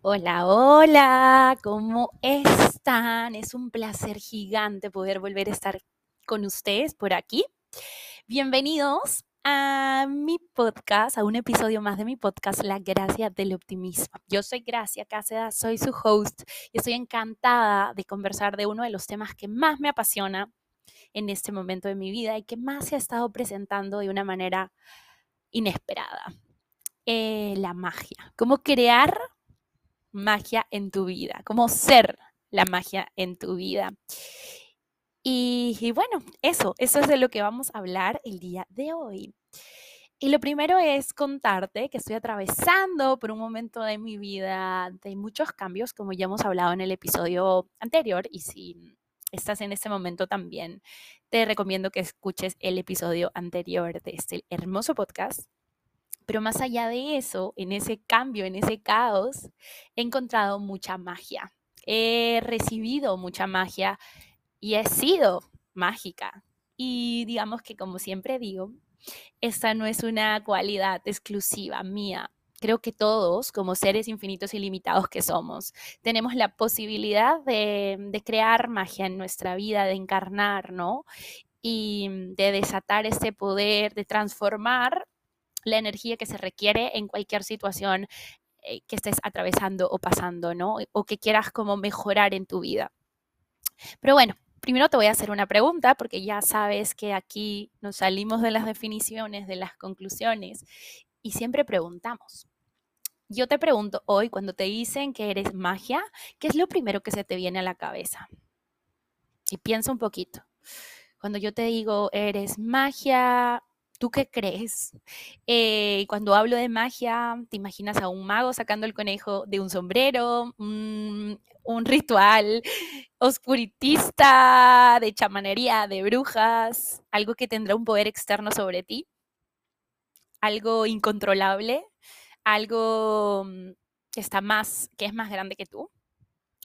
Hola, hola, ¿cómo están? Es un placer gigante poder volver a estar con ustedes por aquí. Bienvenidos a mi podcast, a un episodio más de mi podcast, La Gracia del Optimismo. Yo soy Gracia Cáceres, soy su host y estoy encantada de conversar de uno de los temas que más me apasiona en este momento de mi vida y que más se ha estado presentando de una manera inesperada. Eh, la magia. Cómo crear magia en tu vida, cómo ser la magia en tu vida. Y, bueno, eso, eso es de lo que vamos a hablar el día de hoy. Y lo primero es contarte que estoy atravesando por un momento de mi vida de muchos cambios, como ya hemos hablado en el episodio anterior. Y si estás en este momento también, te recomiendo que escuches el episodio anterior de este hermoso podcast. Pero más allá de eso, en ese cambio, en ese caos, he encontrado mucha magia. He recibido mucha magia y he sido mágica. Y digamos que como siempre digo, esta no es una cualidad exclusiva mía. Creo que todos, como seres infinitos y limitados que somos, tenemos la posibilidad de, de crear magia en nuestra vida, de encarnar, ¿no? Y de desatar ese poder, de transformar la energía que se requiere en cualquier situación eh, que estés atravesando o pasando, ¿no? O que quieras como mejorar en tu vida. Pero bueno, primero te voy a hacer una pregunta porque ya sabes que aquí nos salimos de las definiciones, de las conclusiones y siempre preguntamos. Yo te pregunto hoy, cuando te dicen que eres magia, ¿qué es lo primero que se te viene a la cabeza? Y piensa un poquito. Cuando yo te digo, eres magia, ¿Tú qué crees? Eh, cuando hablo de magia, ¿te imaginas a un mago sacando el conejo de un sombrero? un ritual oscuritista, de chamanería, de brujas, algo que tendrá un poder externo sobre ti, algo incontrolable, algo mm, que está más, que es más grande que tú.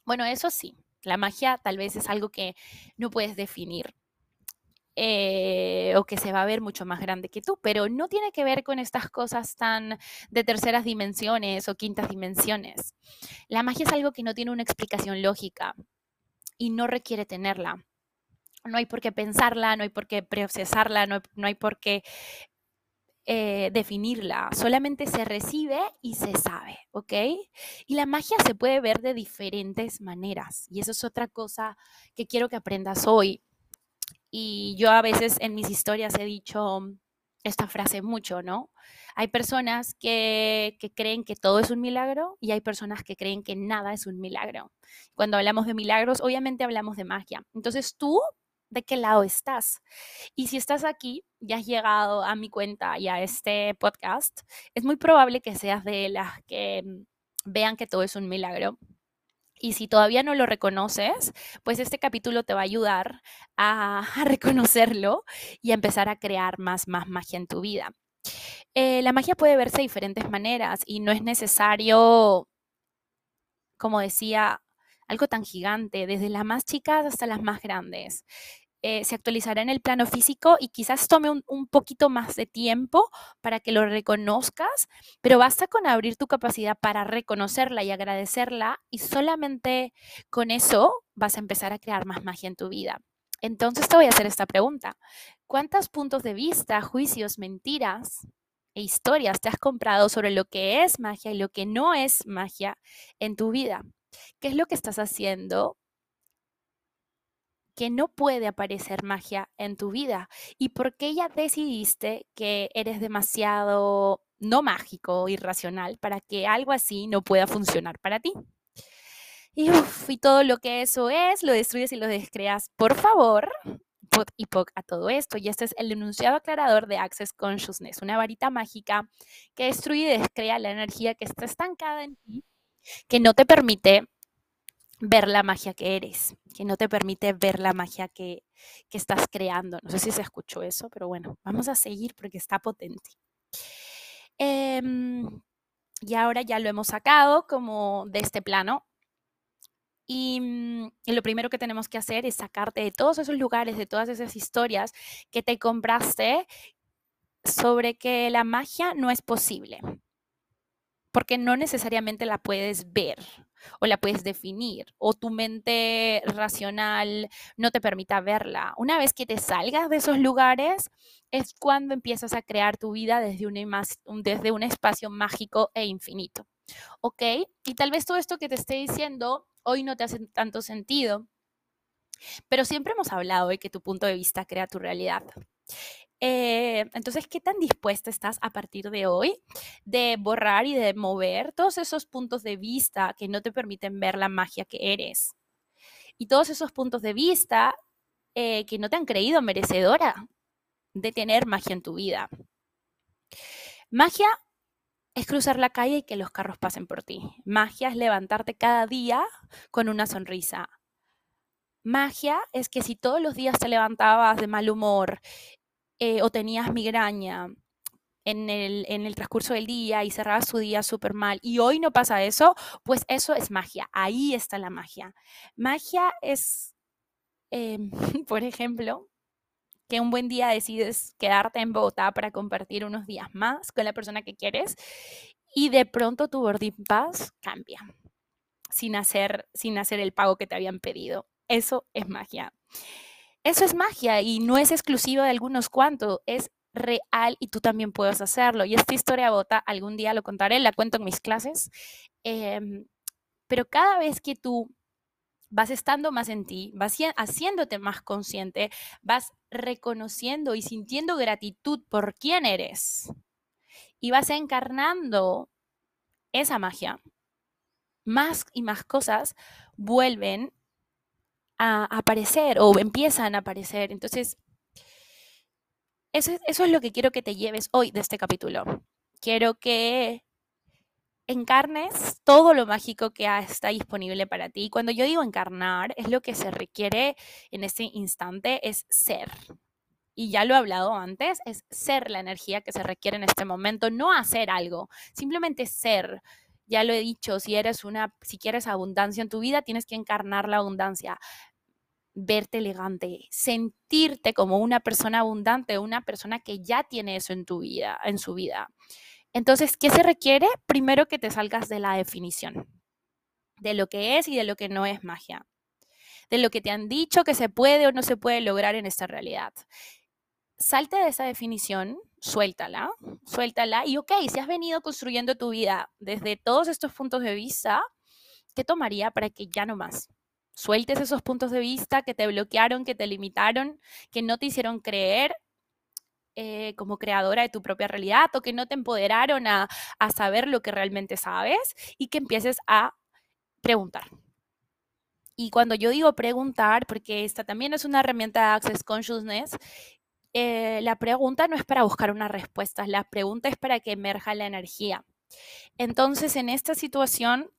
Bueno, eso sí, la magia tal vez es algo que no puedes definir, eh, o que se va a ver mucho más grande que tú, pero no tiene que ver con estas cosas tan de terceras dimensiones o quintas dimensiones. La magia es algo que no tiene una explicación lógica y no requiere tenerla. No hay por qué pensarla, no hay por qué procesarla, no, hay por qué eh, definirla, solamente se recibe y se sabe, ¿ok? Y la magia se puede ver de diferentes maneras y eso es otra cosa que quiero que aprendas hoy. Y yo a veces en mis historias he dicho esta frase mucho, ¿no? Hay personas que, creen que todo es un milagro y hay personas que creen que nada es un milagro. Cuando hablamos de milagros, obviamente hablamos de magia. Entonces tú, ¿de qué lado estás? Y si estás aquí y has llegado a mi cuenta y a este podcast, es muy probable que seas de las que vean que todo es un milagro y si todavía no lo reconoces, pues este capítulo te va a ayudar a, reconocerlo y a empezar a crear más, más magia en tu vida. Eh, la magia puede verse de diferentes maneras y no es necesario, como decía, algo tan gigante, desde las más chicas hasta las más grandes. Eh, se actualizará en el plano físico y quizás tome un, un, poquito más de tiempo para que lo reconozcas, pero basta con abrir tu capacidad para reconocerla y agradecerla y solamente con eso vas a empezar a crear más magia en tu vida. Entonces te voy a hacer esta pregunta. ¿Cuántos puntos de vista, juicios, mentiras e historias te has comprado sobre lo que es magia y lo que no es magia en tu vida? ¿Qué es lo que estás haciendo que no puede aparecer magia en tu vida y por qué ya decidiste que eres demasiado no mágico, irracional, para que algo así no pueda funcionar para ti. Y, y todo lo que eso es, lo destruyes y lo descreas. Por favor, put y poc a todo esto. Y este es el enunciado aclarador de Access Consciousness, una varita mágica que destruye y descrea la energía que está estancada en ti, que no te permite ver la magia que eres, que no te permite ver la magia que, estás creando. No sé si se escuchó eso, pero bueno, vamos a seguir porque está potente. Em, y ahora ya lo hemos sacado como de este plano. Y, mm, y lo primero que tenemos que hacer es sacarte de todos esos lugares, de todas esas historias que te compraste sobre que la magia no es posible, porque no necesariamente la puedes ver o la puedes definir o tu mente racional no te permita verla. Una vez que te salgas de esos lugares es cuando empiezas a crear tu vida desde un, espacio mágico e infinito. ¿Ok? Y tal vez todo esto que te esté diciendo hoy no te hace tanto sentido, pero siempre hemos hablado de que tu punto de vista crea tu realidad. Eh, entonces, ¿qué tan dispuesta estás a partir de hoy de borrar y de mover todos esos puntos de vista que no te permiten ver la magia que eres? Y todos esos puntos de vista eh, que no te han creído merecedora de tener magia en tu vida. Magia es cruzar la calle y que los carros pasen por ti. Magia es levantarte cada día con una sonrisa. Magia es que si todos los días te levantabas de mal humor eh, o tenías migraña en el, en el, transcurso del día y cerrabas su día súper mal y hoy no pasa eso, pues eso es magia. Ahí está la magia. Magia es, em, por ejemplo, que un buen día decides quedarte en Bogotá para compartir unos días más con la persona que quieres y de pronto tu boarding pass cambia sin hacer, sin hacer el pago que te habían pedido. Eso es magia. Eso es magia y no es exclusiva de algunos cuantos, es real y tú también puedes hacerlo. Y esta historia bota, algún día lo contaré, la cuento en mis clases, em, pero cada vez que tú vas estando más en ti, vas haciéndote más consciente, vas reconociendo y sintiendo gratitud por quién eres y vas encarnando esa magia, más y más cosas vuelven a aparecer o empiezan a aparecer. Entonces, eso, eso es lo que quiero que te lleves hoy de este capítulo. Quiero que encarnes todo lo mágico que está disponible para ti. Cuando yo digo encarnar, es lo que se requiere en este instante, es ser. Y ya lo he hablado antes, es ser la energía que se requiere en este momento, no hacer algo, simplemente ser. Ya lo he dicho, si eres una, si quieres abundancia en tu vida, tienes que encarnar la abundancia verte elegante, sentirte como una persona abundante, una persona que ya tiene eso en tu vida, en su vida. Entonces, ¿qué se requiere? Primero que te salgas de la definición de lo que es y de lo que no es magia, de lo que te han dicho que se puede o no se puede lograr en esta realidad. Salte de esa definición, suéltala, suéltala y ok, si has venido construyendo tu vida desde todos estos puntos de vista, ¿qué tomaría para que ya no más? Sueltes esos puntos de vista que te bloquearon, que te limitaron, que no te hicieron creer eh, como creadora de tu propia realidad o que no te empoderaron a, a saber lo que realmente sabes y que empieces a preguntar. Y cuando yo digo preguntar, porque esta también es una herramienta de Access Consciousness, eh, la pregunta no es para buscar una respuesta, la pregunta es para que emerja la energía. Entonces, en esta situación,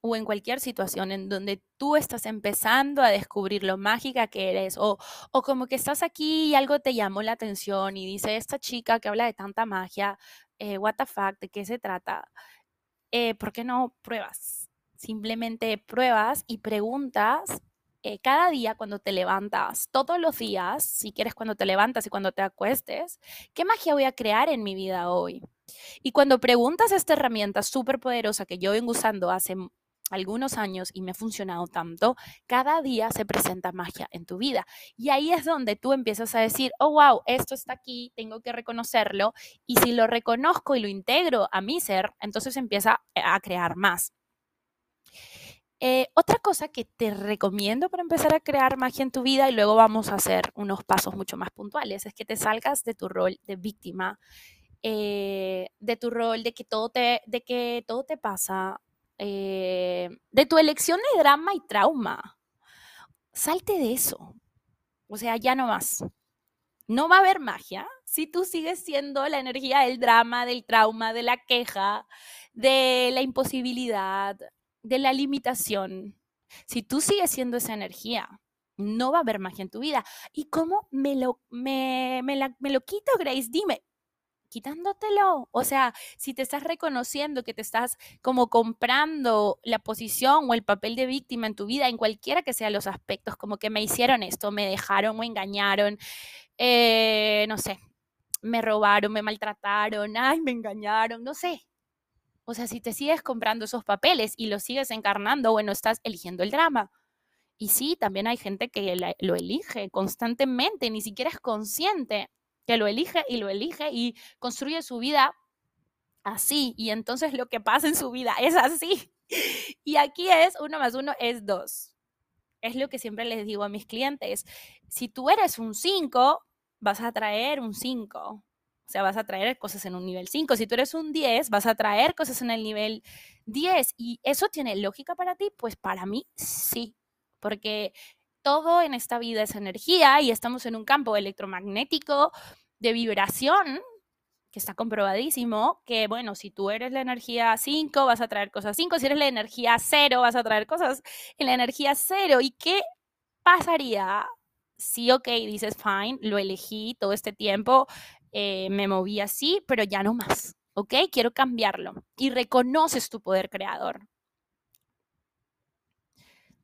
o en cualquier situación en donde tú estás empezando a descubrir lo mágica que eres o, como que estás aquí y algo te llamó la atención y dice esta chica que habla de tanta magia, eh, what the fuck, ¿de qué se trata? Eh, ¿Por qué no pruebas? Simplemente pruebas y preguntas eh, cada día cuando te levantas, todos los días, si quieres cuando te levantas y cuando te acuestes, ¿qué magia voy a crear en mi vida hoy? Y cuando preguntas esta herramienta súper poderosa que yo vengo usando hace algunos años y me ha funcionado tanto, cada día se presenta magia en tu vida. Y ahí es donde tú empiezas a decir, oh, wow, esto está aquí, tengo que reconocerlo. Y si lo reconozco y lo integro a mi ser, entonces empieza a crear más. Eh, otra cosa que te recomiendo para empezar a crear magia en tu vida y luego vamos a hacer unos pasos mucho más puntuales es que te salgas de tu rol de víctima, eh, de tu rol de que todo te, de que todo te pasa, eh, de tu elección de drama y trauma. Salte de eso. O sea, ya no más. No va a haber magia si tú sigues siendo la energía del drama, del trauma, de la queja, de la imposibilidad, de la limitación. Si tú sigues siendo esa energía, no va a haber magia en tu vida. ¿Y cómo me lo, me, lo quito, Grace? Dime, quitándotelo. O sea, si te estás reconociendo que te estás como comprando la posición o el papel de víctima en tu vida, en cualquiera que sean los aspectos, como que me hicieron esto, me dejaron, me engañaron, eh, no sé, me robaron, me maltrataron, ay, me engañaron, no sé. O sea, si te sigues comprando esos papeles y los sigues encarnando, bueno, estás eligiendo el drama. Y sí, también hay gente que lo elige constantemente, ni siquiera es consciente que lo elige y lo elige y construye su vida así. Y entonces lo que pasa en su vida es así. Y aquí es uno más uno es dos. Es lo que siempre les digo a mis clientes. Si tú eres un 5, vas a traer un 5. O sea, vas a traer cosas en un nivel 5. Si tú eres un 10, vas a traer cosas en el nivel 10. ¿Y eso tiene lógica para ti? Pues para mí sí. Porque todo en esta vida es energía y estamos en un campo electromagnético de vibración que está comprobadísimo que, bueno, si tú eres la energía 5, vas a traer cosas 5, si eres la energía 0, vas a traer cosas en la energía 0. ¿Y qué pasaría si, ok, dices, fine, lo elegí todo este tiempo, eh, me moví así, pero ya no más, ok, quiero cambiarlo y reconoces tu poder creador?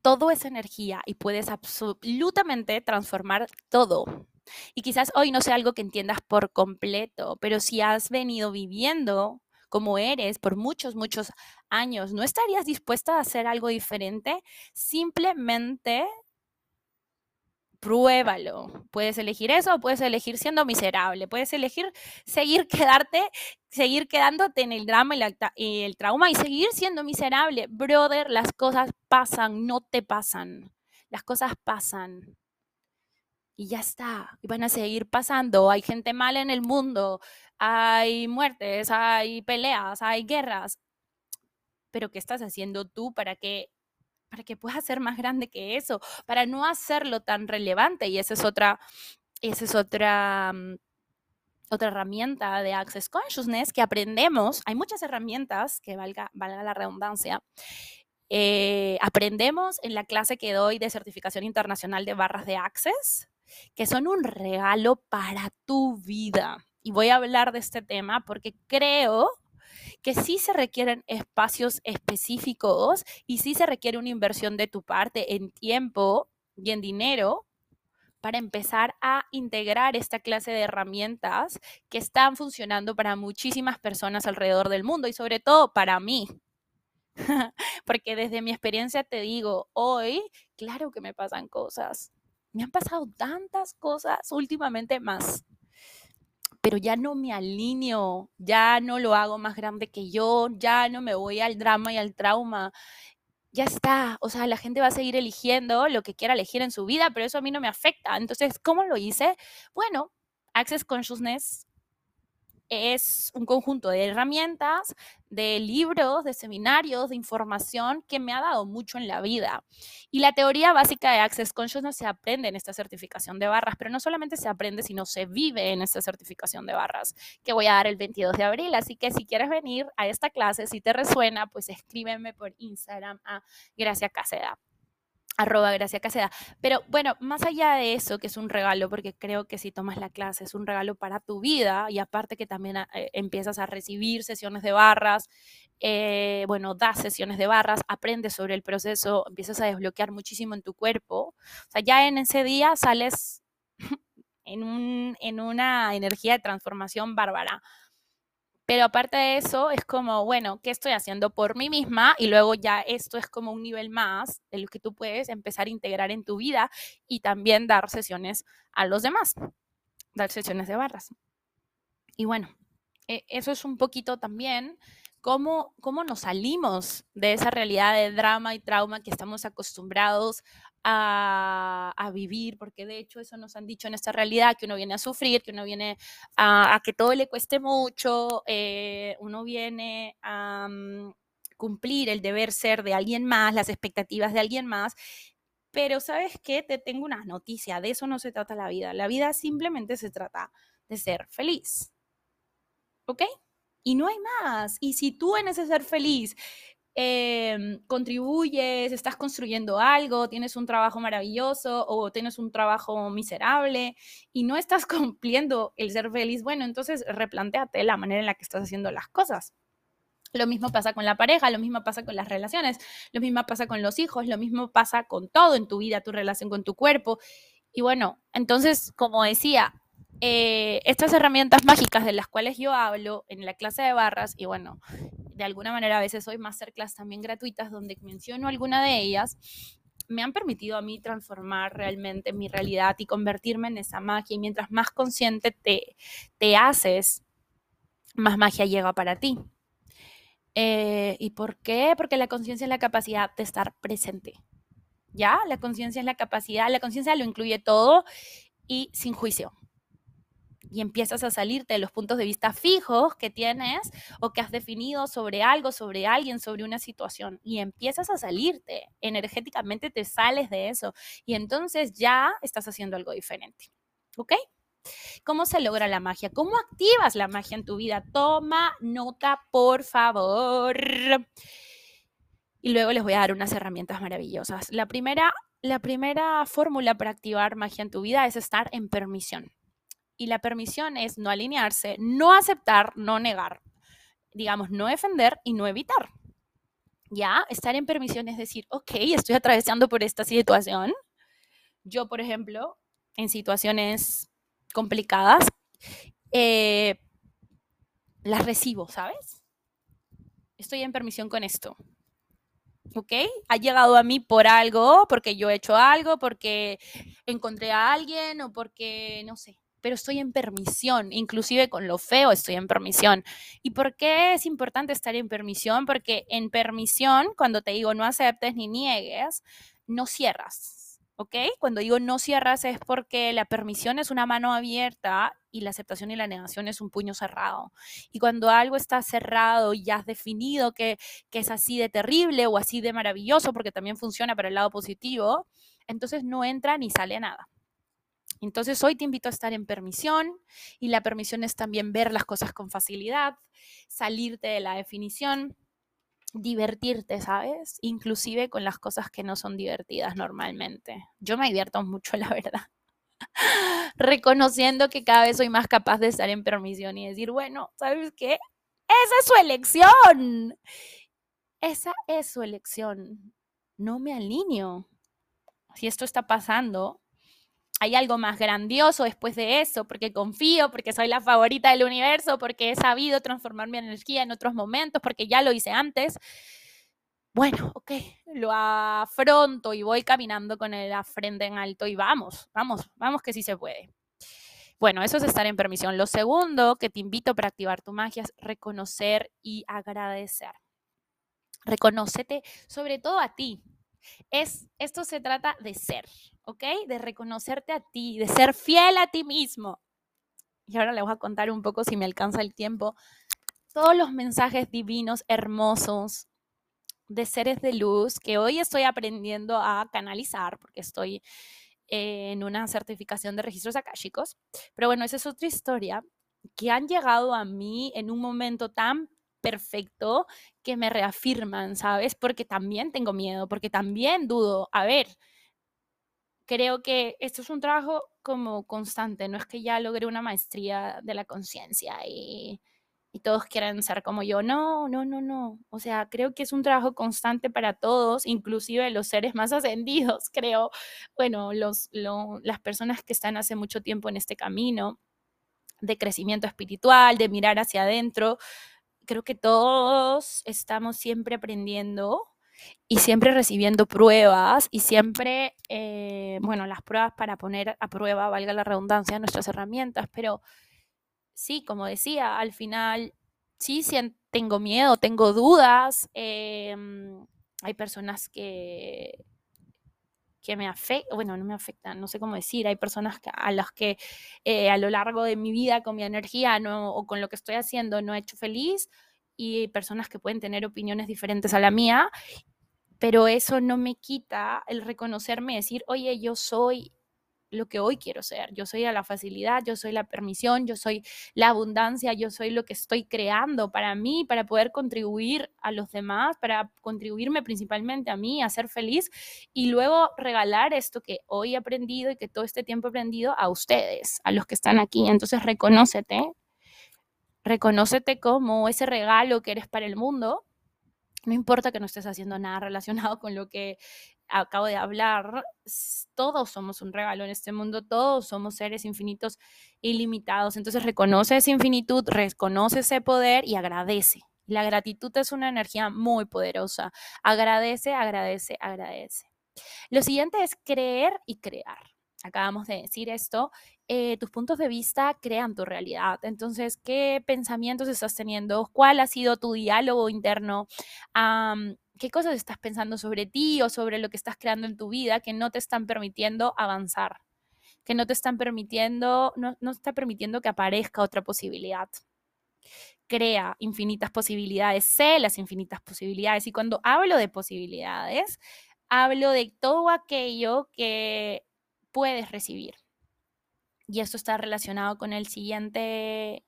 Todo es energía y puedes absolutamente transformar todo. Y quizás hoy no sea algo que entiendas por completo, pero si has venido viviendo como eres por muchos, muchos años, ¿no estarías dispuesta a hacer algo diferente? Simplemente pruébalo. Puedes elegir eso puedes elegir siendo miserable. Puedes elegir seguir quedarte, seguir quedándote en el drama y, el trauma y seguir siendo miserable. Brother, las cosas pasan, no te pasan. Las cosas pasan. Y ya está. Y van a seguir pasando. Hay gente mala en el mundo. Hay muertes, hay peleas, hay guerras. Pero ¿qué estás haciendo tú para que para que pueda ser más grande que eso, para no hacerlo tan relevante. Y esa es otra, esa es otra, mm, otra herramienta de Access Consciousness que aprendemos. Hay muchas herramientas, que valga, valga la redundancia, eh, aprendemos en la clase que doy de certificación internacional de barras de Access, que son un regalo para tu vida. Y voy a hablar de este tema porque creo que sí se requieren espacios específicos y sí se requiere una inversión de tu parte en tiempo y en dinero para empezar a integrar esta clase de herramientas que están funcionando para muchísimas personas alrededor del mundo y sobre todo para mí. Porque desde mi experiencia te digo, hoy, claro que me pasan cosas. Me han pasado tantas cosas últimamente más pero ya no me alineo, ya no lo hago más grande que yo, ya no me voy al drama y al trauma. Ya está, o sea, la gente va a seguir eligiendo lo que quiera elegir en su vida, pero eso a mí no me afecta. Entonces, ¿cómo lo hice? Bueno, Access Consciousness es un conjunto de herramientas, de libros, de seminarios, de información que me ha dado mucho en la vida. Y la teoría básica de Access Consciousness se aprende en esta certificación de barras, pero no solamente se aprende, sino se vive en esta certificación de barras que voy a dar el 22 de abril. Así que si quieres venir a esta clase, si te resuena, pues escríbeme por Instagram a Gracia Caseda arroba Gracia Caseda. Pero bueno, más allá de eso, que es un regalo, porque creo que si tomas la clase es un regalo para tu vida y aparte que también eh, empiezas a recibir sesiones de barras, eh, bueno, das sesiones de barras, aprendes sobre el proceso, empiezas a desbloquear muchísimo en tu cuerpo. O sea, ya en ese día sales en una energía de transformación bárbara. Pero aparte de eso, es como, bueno, ¿qué estoy haciendo por mí misma? Y luego ya esto es como un nivel más de lo que tú puedes empezar a integrar en tu vida y también dar sesiones a los demás, dar sesiones de barras. Y bueno, e, eso es un poquito también cómo, cómo nos salimos de esa realidad de drama y trauma que estamos acostumbrados a, vivir, porque de hecho eso nos han dicho en esta realidad, que uno viene a sufrir, que uno viene a, que todo le cueste mucho, eh, uno viene a mm, cumplir el deber ser de alguien más, las expectativas de alguien más. Pero sabes qué, te tengo una noticia, de eso no se trata la vida. La vida simplemente se trata de ser feliz. ¿Ok? Y no hay más. Y si tú en ese ser feliz em, contribuyes, estás construyendo algo, tienes un trabajo maravilloso o tienes un trabajo miserable y no estás cumpliendo el ser feliz, bueno, entonces replantéate la manera en la que estás haciendo las cosas. Lo mismo pasa con la pareja, lo mismo pasa con las relaciones, lo mismo pasa con los hijos, lo mismo pasa con todo en tu vida, tu relación con tu cuerpo. Y bueno, entonces, como decía, eh, estas herramientas mágicas de las cuales yo hablo en la clase de barras, y bueno, de alguna manera a veces hoy masterclass también gratuitas donde menciono alguna de ellas, me han permitido a mí transformar realmente mi realidad y convertirme en esa magia. Y mientras más consciente te, te haces, más magia llega para ti. Eh, ¿Y por qué? Porque la conciencia es la capacidad de estar presente. ¿Ya? La conciencia es la capacidad, la conciencia lo incluye todo y sin juicio. Y empiezas a salirte de los puntos de vista fijos que tienes o que has definido sobre algo, sobre alguien, sobre una situación. Y empiezas a salirte. Energéticamente te sales de eso. Y entonces ya estás haciendo algo diferente. ¿Ok? ¿Cómo se logra la magia? ¿Cómo activas la magia en tu vida? Toma nota, por favor. Y luego les voy a dar unas herramientas maravillosas. La primera, la primera fórmula para activar magia en tu vida es estar en permisión. Y la permisión es no alinearse, no aceptar, no negar. Digamos, no defender y no evitar. Ya, estar en permisión es decir, ok, estoy atravesando por esta situación. Yo, por ejemplo, en situaciones complicadas, eh, las recibo, ¿sabes? Estoy en permisión con esto. ¿Ok? Ha llegado a mí por algo, porque yo he hecho algo, porque encontré a alguien o porque, no sé, pero estoy en permisión, inclusive con lo feo estoy en permisión. ¿Y por qué es importante estar en permisión? Porque en permisión, cuando te digo no aceptes ni niegues, no cierras, ¿ok? Cuando digo no cierras es porque la permisión es una mano abierta y la aceptación y la negación es un puño cerrado. Y cuando algo está cerrado y ya has definido que, que es así de terrible o así de maravilloso, porque también funciona para el lado positivo, entonces no entra ni sale nada. Entonces hoy te invito a estar en permisión y la permisión es también ver las cosas con facilidad, salirte de la definición, divertirte, ¿sabes? Inclusive con las cosas que no son divertidas normalmente. Yo me divierto mucho, la verdad. Reconociendo que cada vez soy más capaz de estar en permisión y decir, bueno, ¿sabes qué? Esa es su elección. Esa es su elección. No me alineo. Si esto está pasando, hay algo más grandioso después de eso, porque confío, porque soy la favorita del universo, porque he sabido transformar mi energía en otros momentos, porque ya lo hice antes. Bueno, ok, lo afronto y voy caminando con la frente en alto y vamos, vamos, vamos que sí se puede. Bueno, eso es estar en permisión. Lo segundo que te invito para activar tu magia es reconocer y agradecer. Reconócete sobre todo a ti. Es, esto se trata de ser, ¿ok? De reconocerte a ti, de ser fiel a ti mismo. Y ahora les voy a contar un poco, si me alcanza el tiempo, todos los mensajes divinos, hermosos, de seres de luz que hoy estoy aprendiendo a canalizar, porque estoy en una certificación de registros akáshicos. Pero bueno, esa es otra historia que han llegado a mí en un momento tan perfecto que me reafirman, ¿sabes? Porque también tengo miedo, porque también dudo. A ver, creo que esto es un trabajo como constante, no es que ya logré una maestría de la conciencia y, todos quieran ser como yo. No, no, no, no. O sea, creo que es un trabajo constante para todos, inclusive los seres más ascendidos, creo. Bueno, los, las personas que están hace mucho tiempo en este camino de crecimiento espiritual, de mirar hacia adentro. Creo que todos estamos siempre aprendiendo y siempre recibiendo pruebas y siempre, eh, bueno, las pruebas para poner a prueba, valga la redundancia, nuestras herramientas, pero sí, como decía, al final sí, tengo miedo, tengo dudas, em, hay personas que que me afectan, bueno, no me afectan, no sé cómo decir, hay personas a las que eh, a lo largo de mi vida con mi energía no, o con lo que estoy haciendo no he hecho feliz y personas que pueden tener opiniones diferentes a la mía pero eso no me quita el reconocerme decir, oye, yo soy lo que hoy quiero ser. Yo soy la facilidad, yo soy la permisión, yo soy la abundancia, yo soy lo que estoy creando para mí, para poder contribuir a los demás, para contribuirme principalmente a mí, a ser feliz y luego regalar esto que hoy he aprendido y que todo este tiempo he aprendido a ustedes, a los que están aquí. Entonces, reconócete, reconócete como ese regalo que eres para el mundo no importa que no estés haciendo nada relacionado con lo que acabo de hablar, todos somos un regalo en este mundo, todos somos seres infinitos ilimitados. Entonces reconoce esa infinitud, reconoce ese poder y agradece. La gratitud es una energía muy poderosa. Agradece, agradece, agradece. Lo siguiente es creer y crear. Acabamos de decir esto eh, tus puntos de vista crean tu realidad. Entonces, ¿qué pensamientos estás teniendo? ¿Cuál ha sido tu diálogo interno? ¿Qué cosas estás pensando sobre ti o sobre lo que estás creando en tu vida que no te están permitiendo avanzar? Que no te están permitiendo, no, no está permitiendo que aparezca otra posibilidad crea infinitas posibilidades, sé las infinitas posibilidades. Y cuando hablo de posibilidades, hablo de todo aquello que puedes recibir y esto está relacionado con el siguiente,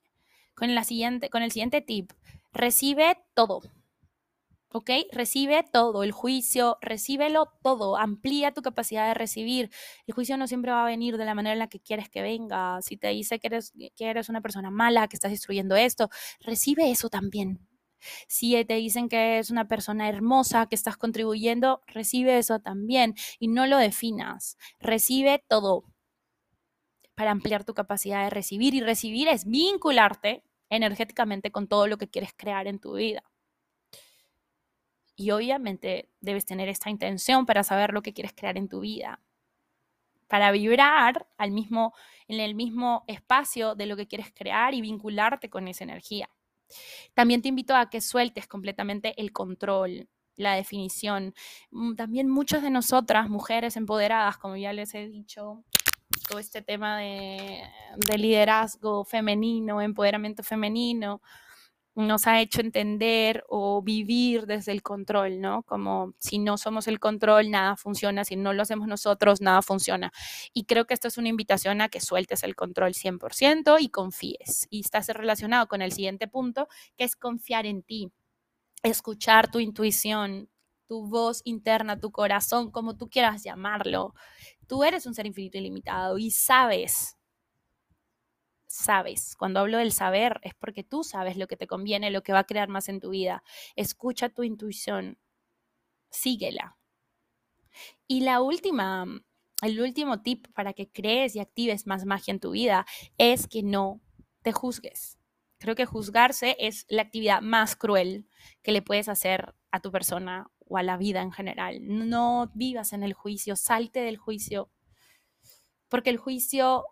con la siguiente, con el siguiente tip. Recibe todo. ¿Ok? Recibe todo, el juicio, recíbelo todo, amplía tu capacidad de recibir. El juicio no siempre va a venir de la manera en la que quieres que venga. Si te dice que eres, que eres una persona mala, que estás destruyendo esto, recibe eso también. Si te dicen que es una persona hermosa, que estás contribuyendo, recibe eso también y no lo definas. Recibe todo para ampliar tu capacidad de recibir. Y recibir es vincularte energéticamente con todo lo que quieres crear en tu vida. Y obviamente debes tener esta intención para saber lo que quieres crear en tu vida. Para vibrar al mismo, en el mismo espacio de lo que quieres crear y vincularte con esa energía. También te invito a que sueltes completamente el control, la definición. Mm, también muchas de nosotras, mujeres empoderadas, como ya les he dicho, todo este tema de, liderazgo femenino, empoderamiento femenino, nos ha hecho entender o vivir desde el control, ¿no? Como si no somos el control, nada funciona, si no lo hacemos nosotros, nada funciona. Y creo que esto es una invitación a que sueltes el control 100% y confíes. Y estás relacionado con el siguiente punto, que es confiar en ti, escuchar tu intuición, tu voz interna, tu corazón, como tú quieras llamarlo. Tú eres un ser infinito ilimitado y sabes, sabes. Cuando hablo del saber es porque tú sabes lo que te conviene, lo que va a crear más en tu vida. Escucha tu intuición, síguela. Y la última, el último tip para que crees y actives más magia en tu vida es que no te juzgues. Creo que juzgarse es la actividad más cruel que le puedes hacer a tu persona o a la vida en general. No vivas en el juicio, salte del juicio, porque el juicio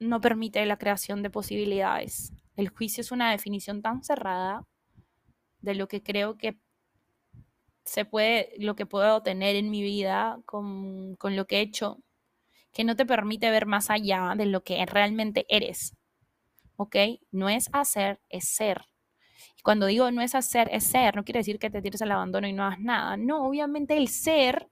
no permite la creación de posibilidades. El juicio es una definición tan cerrada de lo que creo que se puede, lo que puedo tener en mi vida con, con lo que he hecho, que no te permite ver más allá de lo que realmente eres. ¿Ok? No es hacer, es ser. Y cuando digo no es hacer, es ser, no quiere decir que te tires al abandono y no hagas nada. No, obviamente el ser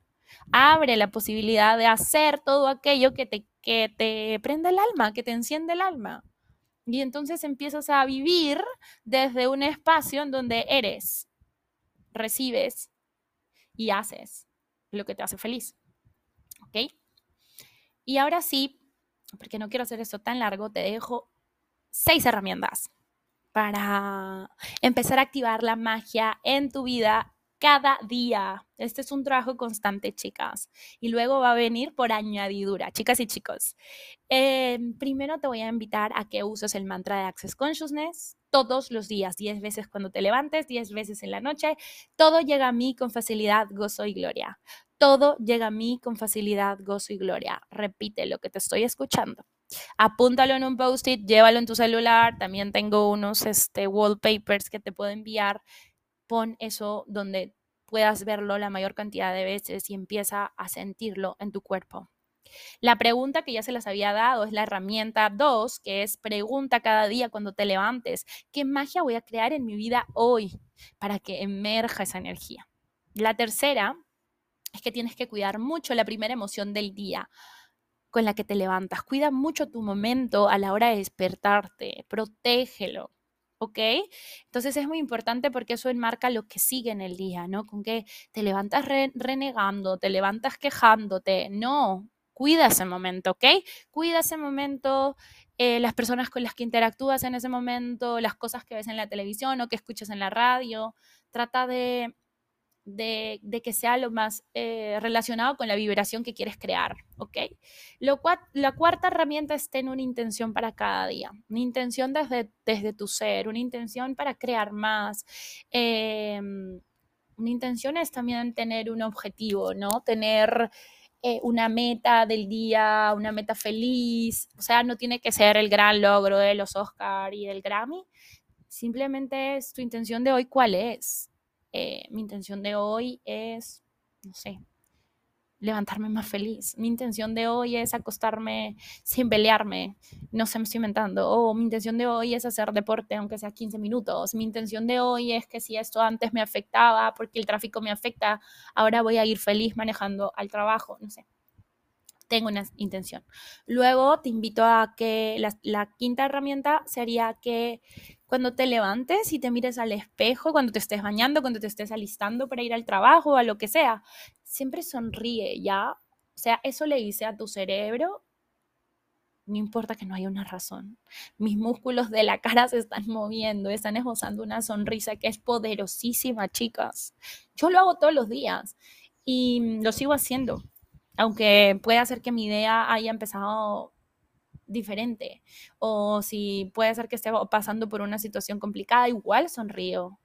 abre la posibilidad de hacer todo aquello que te, que te prende el alma, que te enciende el alma. Y entonces empiezas a vivir desde un espacio en donde eres, recibes y haces lo que te hace feliz. ¿Ok? Y ahora sí, porque no quiero hacer esto tan largo, te dejo seis herramientas para empezar a activar la magia en tu vida cada día. Este es un trabajo constante, chicas. Y luego va a venir por añadidura, chicas y chicos. Em, primero te voy a invitar a que uses el mantra de Access Consciousness todos los días, 10 veces cuando te levantes, 10 veces en la noche. Todo llega a mí con facilidad, gozo y gloria. Todo llega a mí con facilidad, gozo y gloria. Repite lo que te estoy escuchando. Apúntalo en un post-it, llévalo en tu celular. También tengo unos este, wallpapers que te puedo enviar. Pon eso donde puedas verlo la mayor cantidad de veces y empieza a sentirlo en tu cuerpo. La pregunta que ya se las había dado es la herramienta 2, que es pregunta cada día cuando te levantes, ¿qué magia voy a crear en mi vida hoy para que emerja esa energía? La tercera es que tienes que cuidar mucho la primera emoción del día con la que te levantas. Cuida mucho tu momento a la hora de despertarte. Protégelo. ¿Ok? Entonces es muy importante porque eso enmarca lo que sigue en el día, ¿no? Con que te levantas renegando, te levantas quejándote, no, cuida ese momento, ¿ok? Cuida ese momento, eh, las personas con las que interactúas en ese momento, las cosas que ves en la televisión o que escuchas en la radio, trata de de, que sea lo más eh, relacionado con la vibración que quieres crear, ¿ok? Lo la cuarta herramienta es tener una intención para cada día, una intención desde, desde tu ser, una intención para crear más. Em, una intención es también tener un objetivo, ¿no? Tener eh, una meta del día, una meta feliz, o sea, no tiene que ser el gran logro de los Oscar y del Grammy, simplemente es tu intención de hoy, ¿cuál es? Eh, mi intención de hoy es, no sé, levantarme más feliz. Mi intención de hoy es acostarme sin pelearme. No sé, me estoy inventando. O mi intención de hoy es hacer deporte, aunque sea 15 minutos. Mi intención de hoy es que si esto antes me afectaba, porque el tráfico me afecta, ahora voy a ir feliz manejando al trabajo. No sé. Tengo una intención. Luego te invito a que la, quinta herramienta sería que cuando te levantes y te mires al espejo, cuando te estés bañando, cuando te estés alistando para ir al trabajo a lo que sea, siempre sonríe, ¿ya? O sea, eso le dice a tu cerebro, no importa que no haya una razón. Mis músculos de la cara se están moviendo, están esbozando una sonrisa que es poderosísima, chicas. Yo lo hago todos los días y lo sigo haciendo, aunque puede ser que mi idea haya empezado diferente. O si puede ser que esté pasando por una situación complicada, igual sonrío.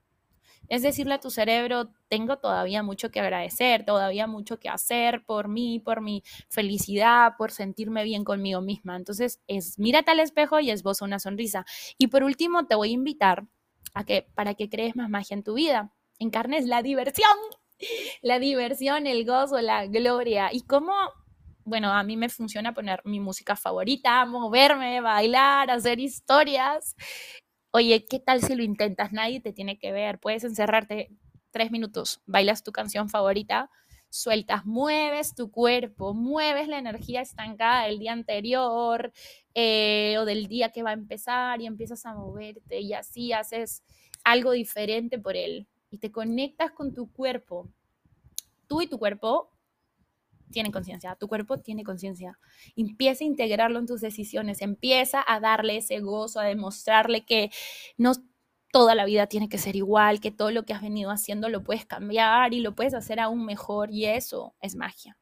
Es decirle a tu cerebro, tengo todavía mucho que agradecer, todavía mucho que hacer por mí, por mi felicidad, por sentirme bien conmigo misma. Entonces, es mírate al espejo y esboza una sonrisa. Y por último, te voy a invitar a que para que crees más magia en tu vida, encarnes la diversión, la diversión, el gozo, la gloria. ¿Y cómo bueno, a mí me funciona poner mi música favorita, moverme, bailar, hacer historias. Oye, ¿qué tal si lo intentas? Nadie te tiene que ver. Puedes encerrarte tres minutos, bailas tu canción favorita, sueltas, mueves tu cuerpo, mueves la energía estancada del día anterior eh, o del día que va a empezar y empiezas a moverte y así haces algo diferente por él y te conectas con tu cuerpo. Tú y tu cuerpo tiene conciencia, tu cuerpo tiene conciencia. Empieza a integrarlo en tus decisiones, empieza a darle ese gozo, a demostrarle que no toda la vida tiene que ser igual, que todo lo que has venido haciendo lo puedes cambiar y lo puedes hacer aún mejor y eso es magia.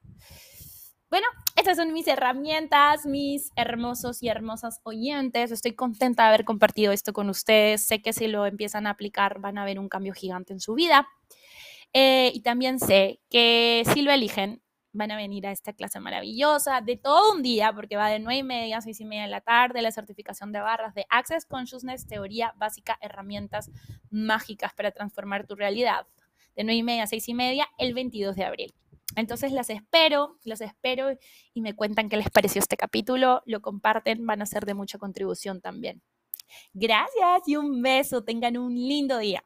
Bueno, estas son mis herramientas, mis hermosos y hermosas oyentes. Estoy contenta de haber compartido esto con ustedes. Sé que si lo empiezan a aplicar van a ver un cambio gigante en su vida. Eh, y también sé que si lo eligen, van a venir a esta clase maravillosa de todo un día, porque va de 9 y media a 6 y media de la tarde, la certificación de barras de Access Consciousness, teoría básica, herramientas mágicas para transformar tu realidad. De 9 y media a 6 y media, el 22 de abril. Entonces las espero, las espero y me cuentan qué les pareció este capítulo, lo comparten, van a ser de mucha contribución también. Gracias y un beso, tengan un lindo día.